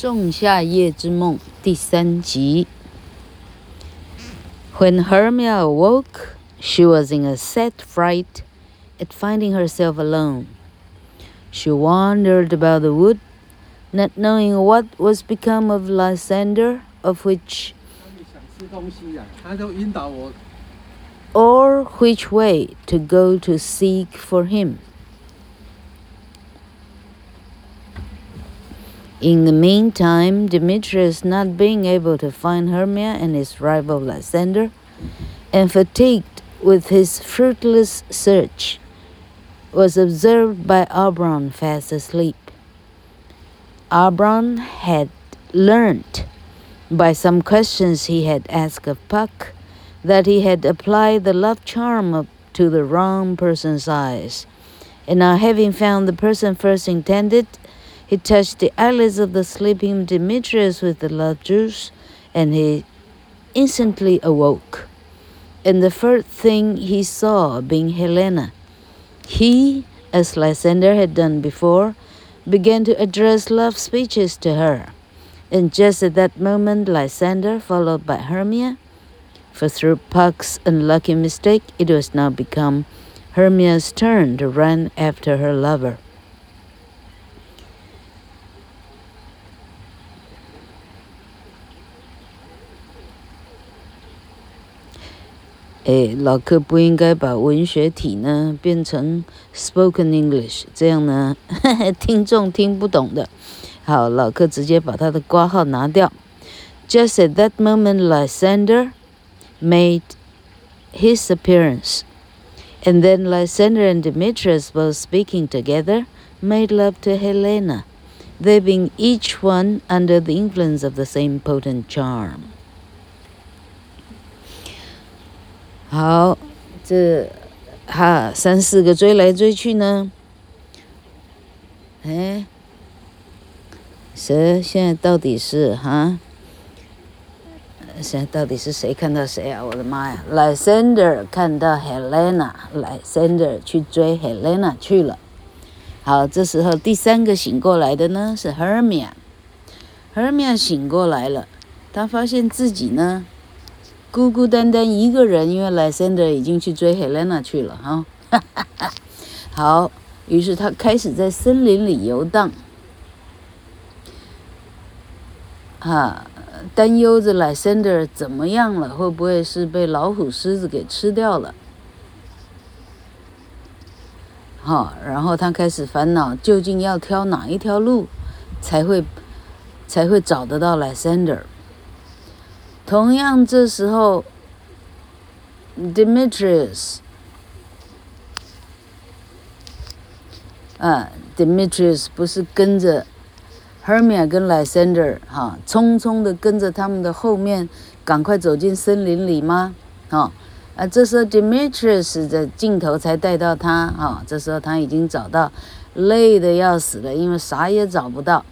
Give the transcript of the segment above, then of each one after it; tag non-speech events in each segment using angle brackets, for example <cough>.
仲夏夜之梦第三集。When Hermia awoke, she was in a sad fright at finding herself alone. She wandered about the wood, not knowing what was become of Lysander, of which or which way to go to seek for him. In the meantime, Demetrius, not being able to find Hermia and his rival Lysander, and fatigued with his fruitless search, was observed by Auberon fast asleep. Auberon had learnt by some questions he had asked of Puck that he had applied the love charm to the wrong person's eyes, and now having found the person first intended, he touched the eyelids of the sleeping Demetrius with the love juice, and he instantly awoke. And the first thing he saw being Helena, he, as Lysander had done before, began to address love speeches to her. And just at that moment, Lysander, followed by Hermia, for through Puck's unlucky mistake, it was now become Hermia's turn to run after her lover. 诶，老客不应该把文学体呢变成 spoken English，这样呢，呵呵听众听不懂的。好，老客直接把他的括号拿掉。Just <laughs> at that moment, Lysander made his appearance, and then Lysander and Demetrius, both speaking together, made love to Helena, they being each one under the influence of the same potent charm. 好，这哈三四个追来追去呢，哎，谁现在到底是哈？现在到底是谁看到谁啊？我的妈呀！Lysander 看到 Helena，Lysander 去追 Helena 去了。好，这时候第三个醒过来的呢是 Hermia，Hermia 醒过来了，她发现自己呢。孤孤单单一个人，因为莱森德已经去追海莲娜去了哈。<laughs> 好，于是他开始在森林里游荡，哈，担忧着莱森德怎么样了，会不会是被老虎、狮子给吃掉了？好，然后他开始烦恼，究竟要挑哪一条路，才会才会找得到莱森德。同样，这时候，Demetrius，啊，Demetrius 不是跟着 Hermia 跟 Lysander 哈，匆匆的跟着他们的后面，赶快走进森林里吗？啊，啊，这时候 Demetrius 的镜头才带到他，哈，这时候他已经找到，累得要死了，因为啥也找不到。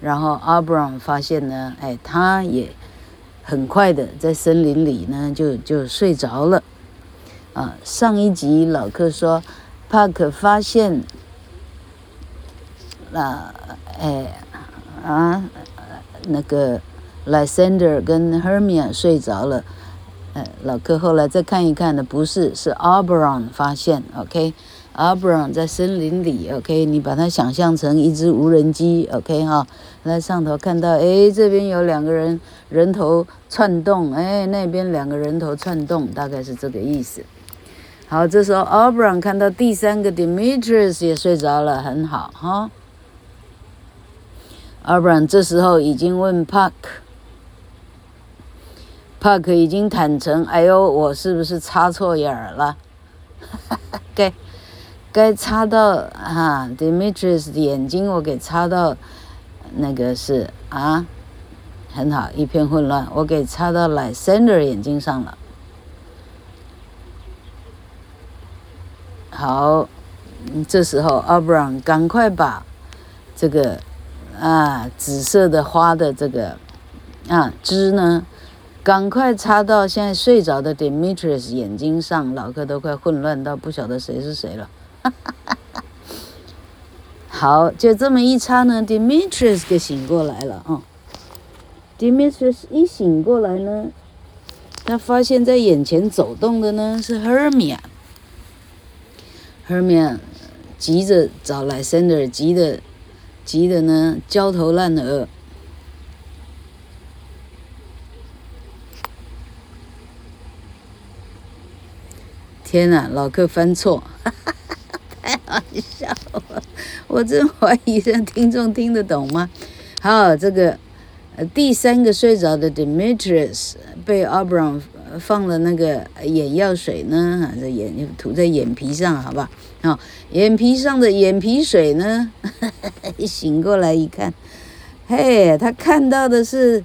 然后 Abram 发现呢，哎，他也。很快的，在森林里呢，就就睡着了。啊，上一集老客说，帕克发现，啊，哎，啊，那个莱森德跟 Hermia 睡着了。哎，老客后来再看一看呢，不是，是 Auberon 发现。OK。Abram 在森林里，OK，你把它想象成一只无人机，OK 哈，在上头看到，哎，这边有两个人人头窜动，哎，那边两个人头窜动，大概是这个意思。好，这时候 Abram 看到第三个 Demetrius 也睡着了，很好哈。Abram 这时候已经问 Park，Park 已经坦诚，哎呦，我是不是插错眼儿了？哈哈，OK。该插到哈 Demetrius 的眼睛，我给插到那个是啊，很好，一片混乱，我给插到 Lysander 眼睛上了。好，这时候 Abram 赶快把这个啊紫色的花的这个啊枝呢，赶快插到现在睡着的 Demetrius 眼睛上，老客都快混乱到不晓得谁是谁了。<laughs> 好，就这么一插呢，Demetrius 给醒过来了啊。Demetrius 一醒过来呢，他发现在眼前走动的呢是 Hermia。Hermia 急着找 Lysander，急的急的呢焦头烂额。天呐，老客翻错，笑我！我真怀疑这听众听得懂吗？好，这个第三个睡着的 Demetrius 被 Abram 放了那个眼药水呢，啊，这眼涂在眼皮上，好吧？啊，眼皮上的眼皮水呢，<laughs> 醒过来一看，嘿，他看到的是，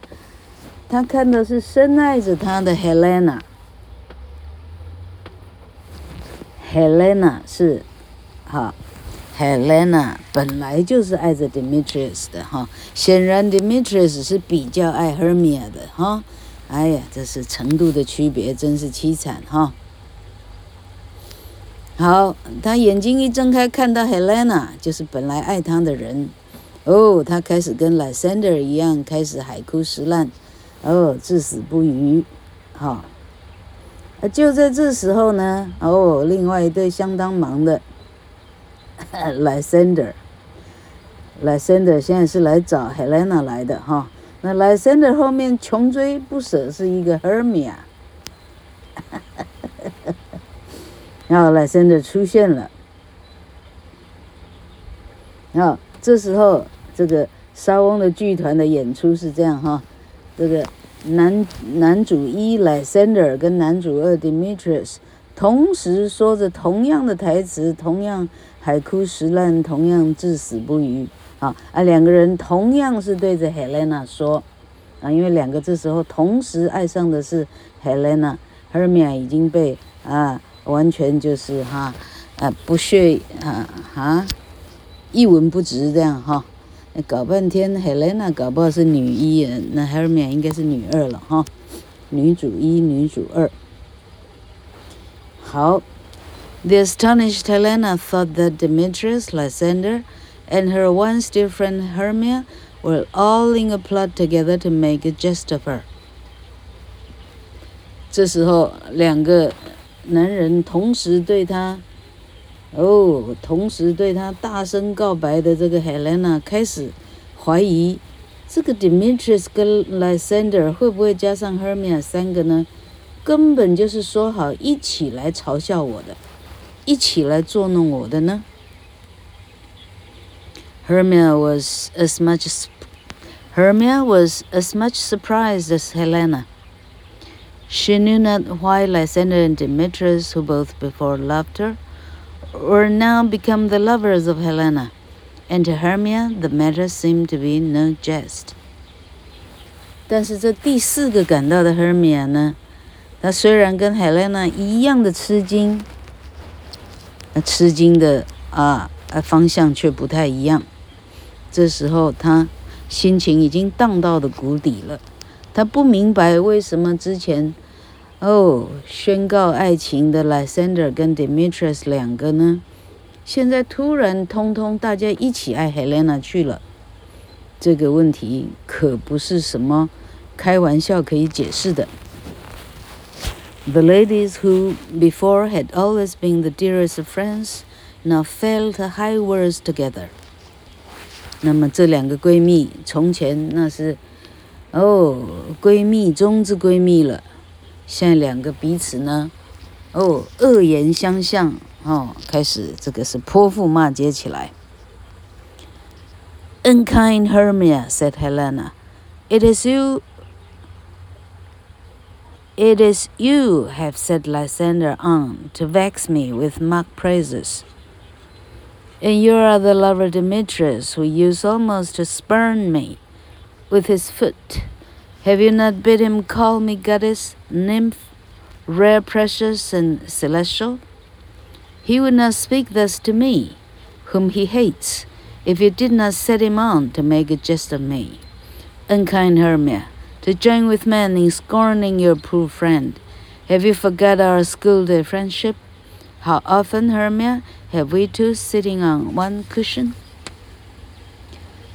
他看到是深爱着他的 Helena。Helena 是，哈，Helena 本来就是爱着 Demetrius 的哈，显然 Demetrius 是比较爱 Hermia 的哈，哎呀，这是程度的区别，真是凄惨哈。好，他眼睛一睁开，看到 Helena，就是本来爱他的人，哦，他开始跟 Lysander 一样，开始海枯石烂，哦，至死不渝，哈。就在这时候呢，哦，另外一对相当忙的，Lysander，Lysander 现在是来找 Helena 来的哈。那 Lysander 后面穷追不舍是一个 Hermia，然后 Lysander 出现了，然后这时候这个莎翁的剧团的演出是这样哈，这个。男男主一 Lysander 跟男主二 Demetrius 同时说着同样的台词，同样海枯石烂，同样至死不渝。啊啊，两个人同样是对着 Helena 说，啊，因为两个这时候同时爱上的是 Helena，Hermia 已经被啊完全就是哈啊不屑啊啊一文不值这样哈。搞半天，Helena 搞不好是女一，那 Hermia 应该是女二了哈，女主一，女主二。好，The astonished Helena thought that Demetrius, Lysander, and her once dear friend Hermia were all in a plot together to make a jest of her。这时候，两个男人同时对她。哦，同时对他大声告白的这个 Helena 开始怀疑，这个 Demetrius 跟 Lysander 会不会加上 Hermia 三个呢？根本就是说好一起来嘲笑我的，一起来捉弄我的呢？Hermia was as much Hermia was as much surprised as Helena. She knew not why Lysander and Demetrius, who both before loved her, were now become the lovers of Helena, and to Hermia the matter seemed to be no jest. 但是这第四个赶到的 Hermia 呢， 他虽然跟 Helena 一样的吃惊，那吃惊的啊啊方向却不太一样。这时候他心情已经荡到了谷底了，他不明白为什么之前。哦，宣告爱情的 Lysander 跟 Demetrius 两个呢，现在突然通通大家一起爱 Helena 去了，这个问题可不是什么开玩笑可以解释的。The ladies who before had always been the dearest of friends now fell to high words together。那么这两个闺蜜从前那是哦闺蜜中之闺蜜了。现在两个彼此呢，哦，恶言相向，哦，开始这个是泼妇骂街起来。Unkind Hermia, said Helena, it is you, it is you have set Lysander on to vex me with mock praises. And you are the lover Demetrius, who used almost to spurn me with his foot. Have you not bid him call me goddess, nymph, rare, precious, and celestial? He would not speak thus to me, whom he hates, if you did not set him on to make a jest of me. Unkind Hermia, to join with men in scorning your poor friend, have you forgot our school-day friendship? How often, Hermia, have we two sitting on one cushion?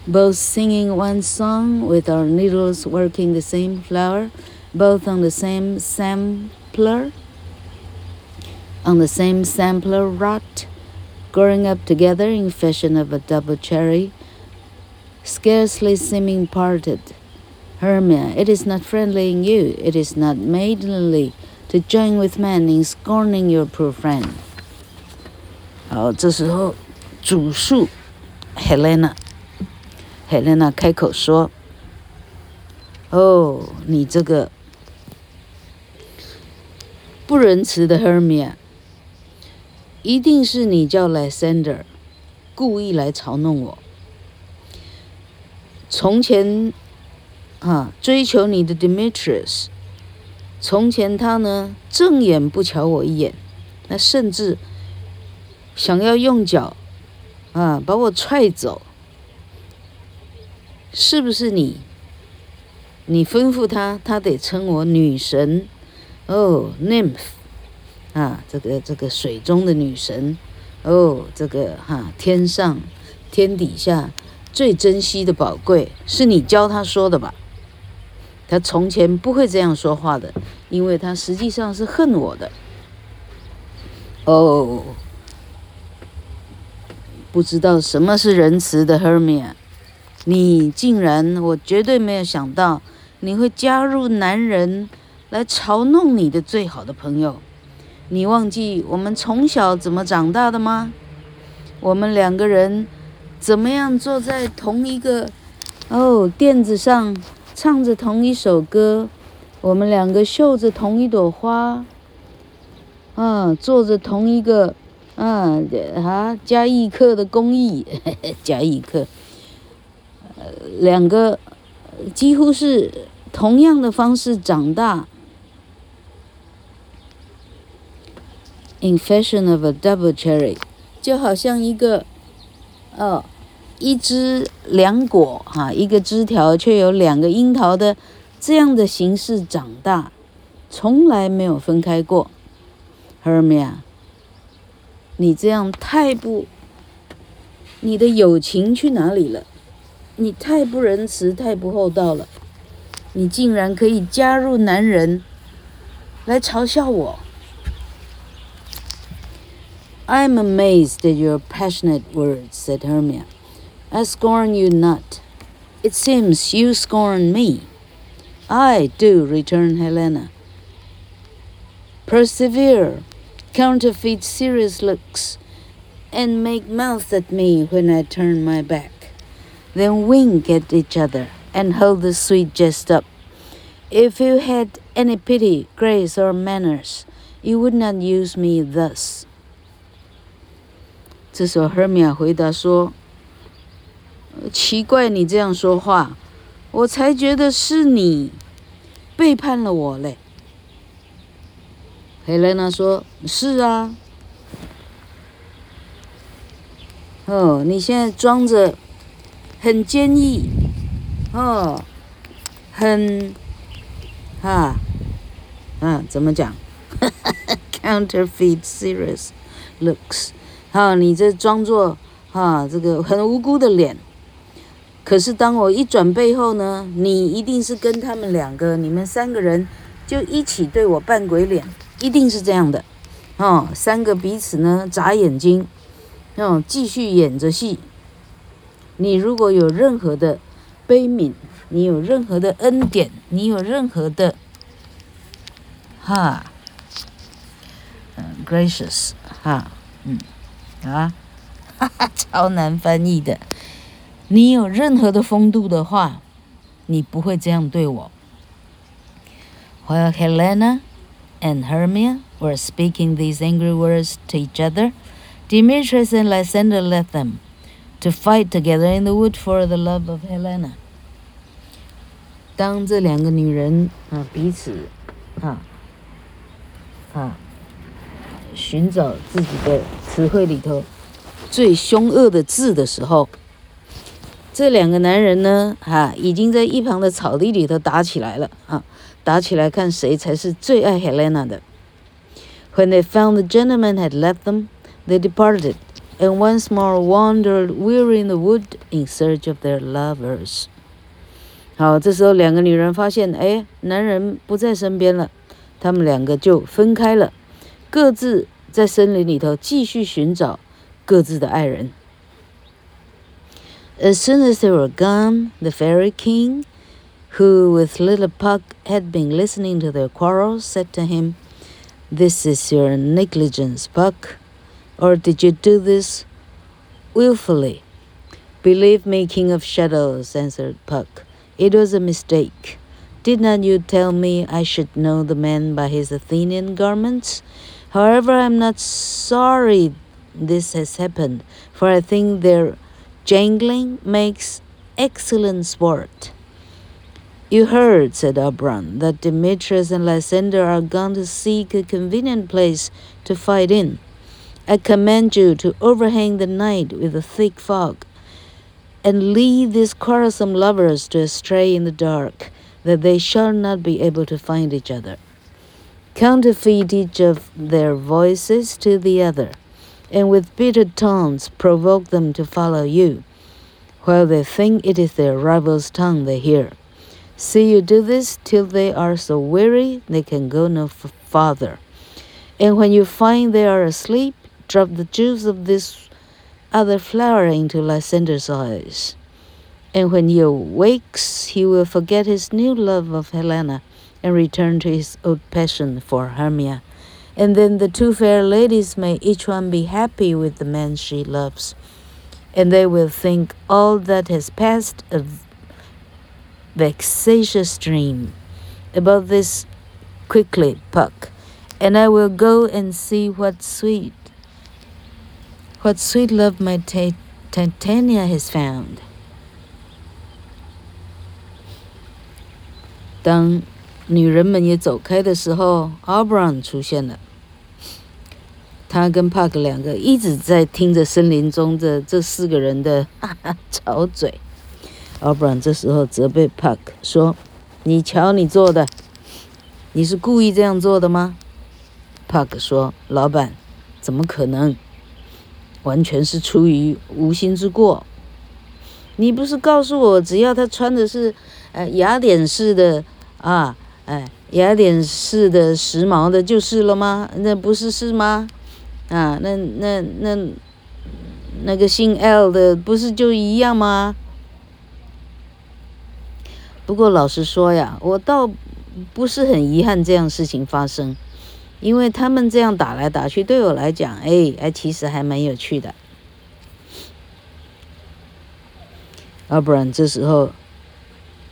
both singing one song with our needles working the same flower, both on the same sampler, on the same sampler rod, growing up together in fashion of a double cherry, scarcely seeming parted. Hermia, it is not friendly in you, it is not maidenly to join with men in scorning your poor friend. 好，这时候主述 Helena。海莲娜开口说：“哦，你这个不仁慈的 Hermia，一定是你叫 Lysander 故意来嘲弄我。从前啊，追求你的 Demetrius，从前他呢正眼不瞧我一眼，那甚至想要用脚啊把我踹走。”是不是你？你吩咐他，他得称我女神，哦，nymph，啊，这个这个水中的女神，哦，这个哈、天上天底下最珍惜的宝贵，是你教他说的吧？他从前不会这样说话的，因为他实际上是恨我的。哦，不知道什么是仁慈的 Hermia。你竟然，我绝对没有想到你会加入男人来嘲弄你的最好的朋友。你忘记我们从小怎么长大的吗？我们两个人怎么样坐在同一个哦垫子上，唱着同一首歌，我们两个绣着同一朵花，啊，做着同一个啊啊加一克的工艺，<laughs> 加一克。两个几乎是同样的方式长大，in fashion of a double cherry，就好像一个哦，一枝两果哈，一个枝条却有两个樱桃的这样的形式长大，从来没有分开过。Hermia，你这样太不，你的友情去哪里了？你太不仁慈，太不厚道了！你竟然可以加入男人来嘲笑我。I'm amazed at your passionate words," said Hermia. "I scorn you not. It seems you scorn me." "I do," returned Helena. "Persevere, counterfeit serious looks, and make mouths at me when I turn my back." Then wink at each other and hold the sweet jest up. If you had any pity, grace, or manners, you would not use me thus. 这时候，Hermia 回答说：“ 奇怪，你这样说话，我才觉得是你背叛了我嘞。” Helena 说：“是啊，哦，你现在装着。”很坚毅，哦，很，哈，啊，怎么讲？<laughs> Counterfeit serious looks，哈，你这装作哈这个很无辜的脸，可是当我一转背后呢，你一定是跟他们两个，你们三个人就一起对我扮鬼脸，一定是这样的，哦，三个彼此呢眨眼睛，哦，继续演着戏。你如果有任何的悲悯，你有任何的恩典，你有任何的哈，嗯，gracious 哈，嗯，啊，哈哈，超难翻译的。你有任何的风度的话，你不会这样对我。While Helena and Hermia were speaking these angry words to each other, Demetrius and Lysander left them. To fight together in the wood for the love of Helena。当这两个女人啊彼此啊啊寻找自己的词汇里头最凶恶的字的时候， 这两个男人呢啊已经在一旁的草地里头打起来了啊，打起来看谁才是最爱 Helena 的。When they found the gentlemen had left them, they departed. and once more wandered weary in the wood in search of their lovers. 好，这时候两个女人发现，哎，男人不在身边了，他们两个就分开了，各自在森林里头继续寻找各自的爱人。As soon as they were gone, the fairy king, who with little Puck had been listening to their quarrel, said to him, This is your negligence, Puck. Or did you do this wilfully? Believe me, King of Shadows, answered Puck. It was a mistake. Did not you tell me I should know the man by his Athenian garments? However, I am not sorry this has happened, for I think their jangling makes excellent sport. You heard, said Oberon, that Demetrius and Lysander are gone to seek a convenient place to fight in. I command you to overhang the night with a thick fog, and lead these quarrelsome lovers to astray in the dark, that they shall not be able to find each other. Counterfeit each of their voices to the other, and with bitter taunts provoke them to follow you, while they think it is their rival's tongue they hear. See you do this till they are so weary they can go no farther. And when you find they are asleep, drop the juice of this other flower into Lysander's eyes. And when he awakes, he will forget his new love of Helena and return to his old passion for Hermia. And then the two fair ladies may each one be happy with the man she loves. And they will think all that has passed a vexatious dream. About this quickly, Puck, and I will go and see what sweet what sweet love my Titania has found. 当女人们也走开的时候，Oberon 出现了。 他跟帕克两个一直在听着森林中的这四个人的哈 <laughs> 哈吵嘴。Oberon 这时候责备帕克说：“你瞧你做的，你是故意这样做的吗？”帕克说：“老板，怎么可能？”完全是出于无心之过。你不是告诉我，只要他穿的是，呃，雅典式的啊，哎，雅典式的时髦的，就是了吗？那不是是吗？啊，那那那那个姓 L 的，不是就一样吗？不过老实说呀，我倒不是很遗憾这样事情发生。因为他们这样打来打去，对我来讲，哎哎，其实还蛮有趣的。要不然这时候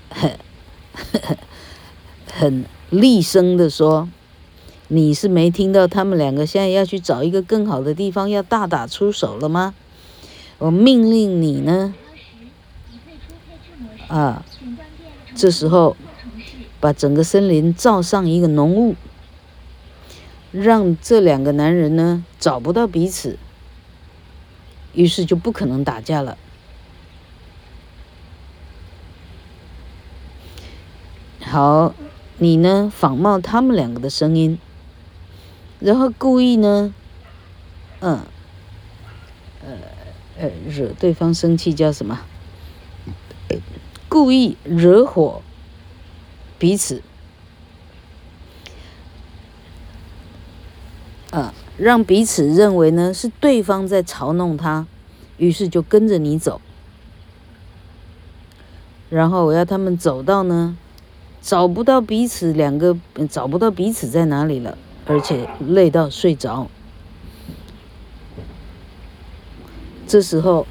很 <laughs> 很厉声的说：“你是没听到他们两个现在要去找一个更好的地方，要大打出手了吗？我命令你呢，啊，这时候把整个森林罩上一个浓雾。”让这两个男人呢找不到彼此，于是就不可能打架了。好，你呢仿冒他们两个的声音，然后故意呢，嗯，呃呃，惹对方生气叫什么？故意惹火彼此。啊，让彼此认为呢是对方在嘲弄他，于是就跟着你走。然后我要他们走到呢，找不到彼此，两个找不到彼此在哪里了，而且累到睡着。这时候，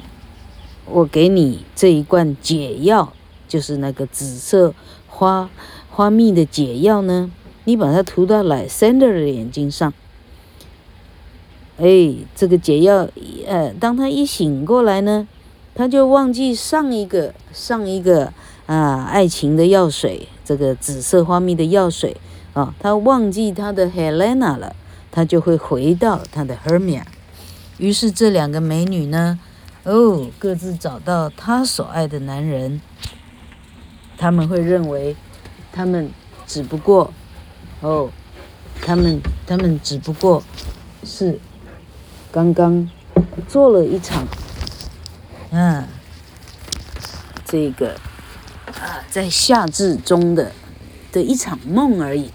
我给你这一罐解药，就是那个紫色花花蜜的解药呢，你把它涂到 Lysander 的眼睛上。哎，这个解药，呃，当他一醒过来呢，他就忘记上一个上一个啊爱情的药水，这个紫色花蜜的药水啊，他忘记他的 Helena 了，他就会回到他的 Hermia。于是这两个美女呢，哦，各自找到她所爱的男人，他们会认为，他们只不过，哦，他们他们只不过是。刚刚做了一场，啊，这个啊，在夏至中的的一场梦而已。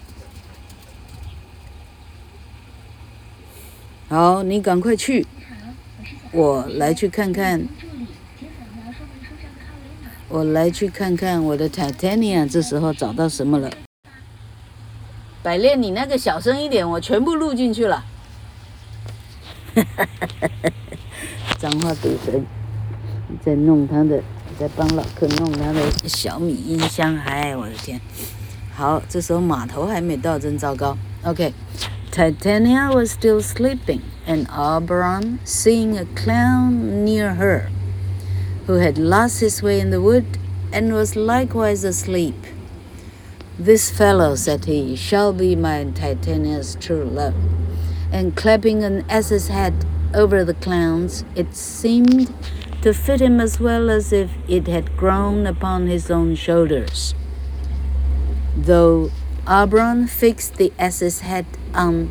好，你赶快去，我来去看看。我来去看看我的 Titania，这时候找到什么了？百炼，你那个小声一点，我全部录进去了。哈哈哈哈哈！脏话赌神在弄他的，在帮老客弄他的小米音箱。哎，我的天！好，这时候码头还没到，真糟糕。OK OK，Titania was still sleeping, and Oberon, seeing a clown near her. who had lost his way in the wood and was likewise asleep. This fellow, said he, shall be my Titania's true love. And clapping an ass's head over the clown's, it seemed to fit him as well as if it had grown upon his own shoulders. Though Oberon fixed the ass's head on,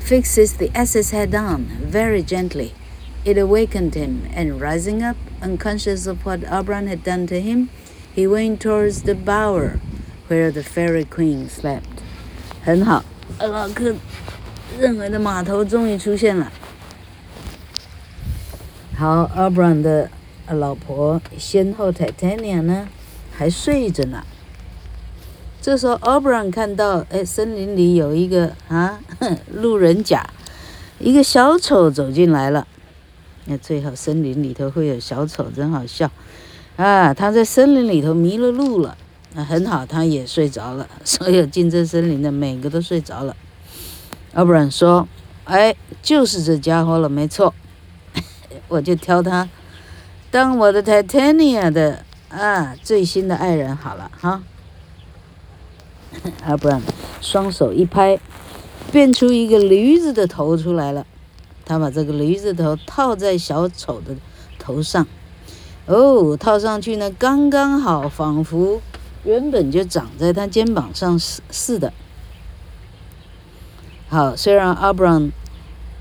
fixes the ass's head on very gently, it awakened him, and rising up, unconscious of what Oberon had done to him, he went towards the bower where the fairy queen slept. 很好，老克认为的码头终于出现了。好，Oberon 的老婆仙后 Titania 呢，还睡着呢。 这时候，Oberon 看到，哎，森林里有一个啊 <laughs> 路人甲，一个小丑走进来了。那最好森林里头会有小丑，真好笑，啊！他在森林里头迷了路了，那很好，他也睡着了。<laughs> 所有进这森林的每个都睡着了。要不然说，哎，就是这家伙了，没错，<laughs> 我就挑他当我的 Titania 的啊最新的爱人好了哈。<laughs> 要不然双手一拍，变出一个驴子的头出来了。他把这个驴子头套在小丑的头上，哦，套上去呢，刚刚好，仿佛原本就长在他肩膀上似似的。好，虽然阿布朗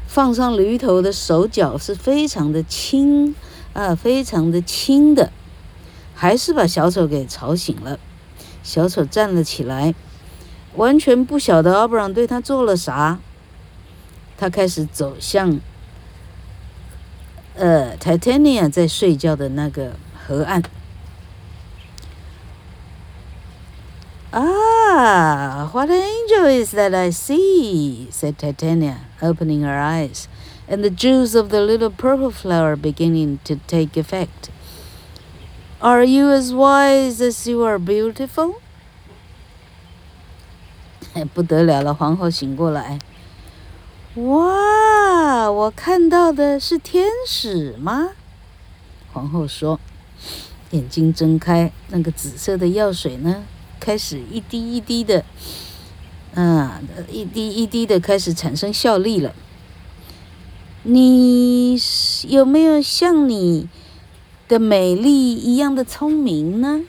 放上驴头的手脚是非常的轻啊，非常的轻的，还是把小丑给吵醒了。小丑站了起来，完全不晓得阿布朗对他做了啥。他开始走向，呃，Titania 在睡觉的那个河岸。Ah, what an angel is that I see, said Titania, opening her eyes, and the juice of the little purple flower beginning to take effect. Are you as wise as you are beautiful? 不得了了，皇后醒过来。哇，我看到的是天使吗？皇后说，眼睛睁开，那个紫色的药水呢，开始一滴一滴的，啊，一滴一滴的开始产生效力了。你有没有像你的美丽一样的聪明呢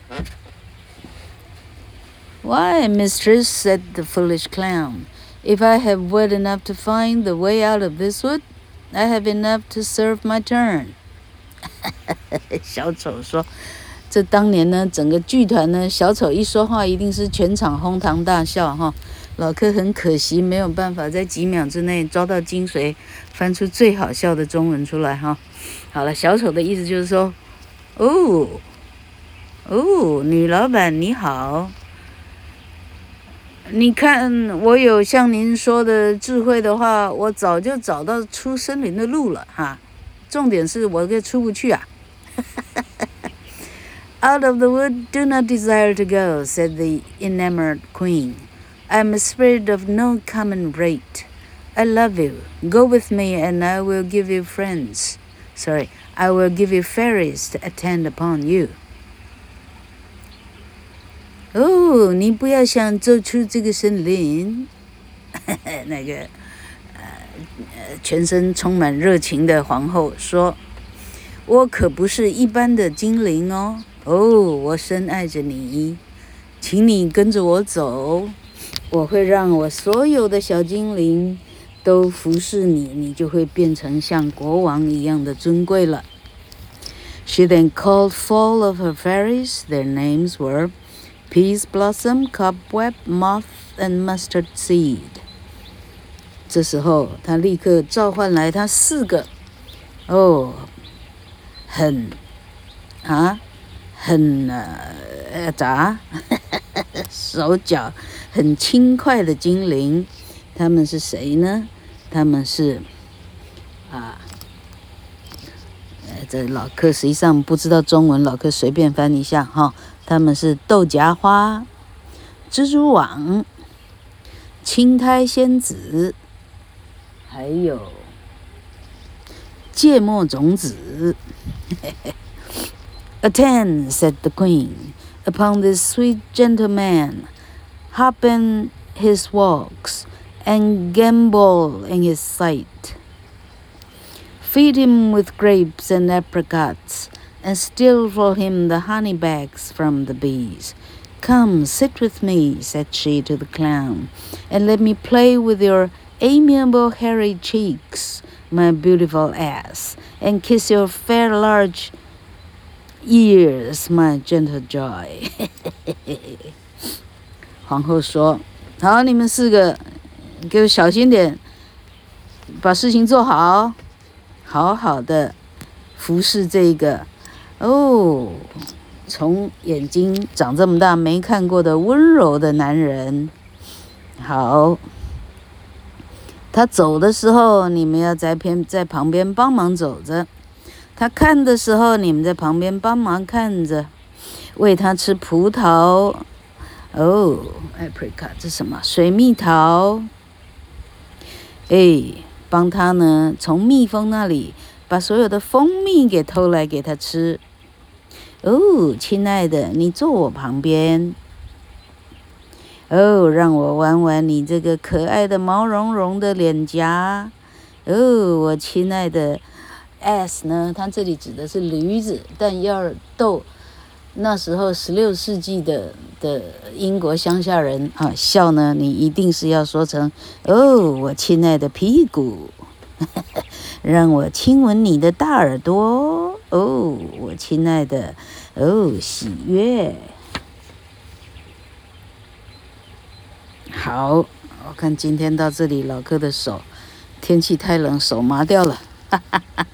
？Why, mistress, said the foolish clown. If I have wit enough to find the way out of this wood, I have enough to serve my turn。小丑说：“这当年呢，整个剧团呢，小丑一说话，一定是全场哄堂大笑哈。老柯很可惜，没有办法在几秒之内抓到精髓，翻出最好笑的中文出来哈。好了，小丑的意思就是说，哦，哦，女老板你好。”你看，我有像您说的智慧的话，我早就找到出森林的路了哈。重点是我这出不去啊。 Out of <laughs> the wood, do not desire to go," said the enamored queen. "I am a spirit of no common rate. I love you. Go with me, and I will give you friends. Sorry, I will give you fairies to attend upon you." 哦，你不要想走出这个森林，<laughs> 那个呃呃，全身充满热情的皇后说：“我可不是一般的精灵哦，哦，我深爱着你，请你跟着我走，我会让我所有的小精灵都都服侍你，你就会变成像国王一样的尊贵了。She then called four of her fairies. Their names were Peas Blossom, Cobweb, Moth, and Mustard Seed. 这时候，她立刻召唤来她四个，哦，很啊，很呃咋，手脚很轻快的精灵。他们是谁呢？他们是啊，呃， <laughs> 这老客实际上不知道中文，老客随便翻一下哈。他们是豆荚花、蜘蛛网、青苔仙子，还有芥末种子。Attend, said the queen, upon this sweet gentleman, happen his walks. And gambol in his sight. Feed him with grapes and apricots, and steal for him the honey bags from the bees. Come, sit with me, said she to the clown, and let me play with your amiable hairy cheeks, my beautiful ass, and kiss your fair large ears, my gentle joy. <laughs> 皇后说：“好，你们四个。”你给我小心点，把事情做好， 好好的服侍这个哦，从眼睛长这么大没看过的温柔的男人。好，他走的时候，你们要在偏在旁边帮忙走着；他看的时候，你们在旁边帮忙看着，喂他吃葡萄。哦，apricot 这是什么？水蜜桃。哎，帮他呢，从蜜蜂那里把所有的蜂蜜给偷来给他吃。哦，亲爱的，你坐我旁边。哦，让我玩玩你这个可爱的毛茸茸的脸颊。哦，我亲爱的 ass 呢？它这里指的是驴子，但要逗。那时候，十六世纪的的英国乡下人啊，笑呢，你一定是要说成哦，我亲爱的屁股，<laughs> 让我亲吻你的大耳朵哦，我亲爱的哦，喜悦。好，我看今天到这里，老哥的手，天气太冷，手麻掉了，哈哈哈。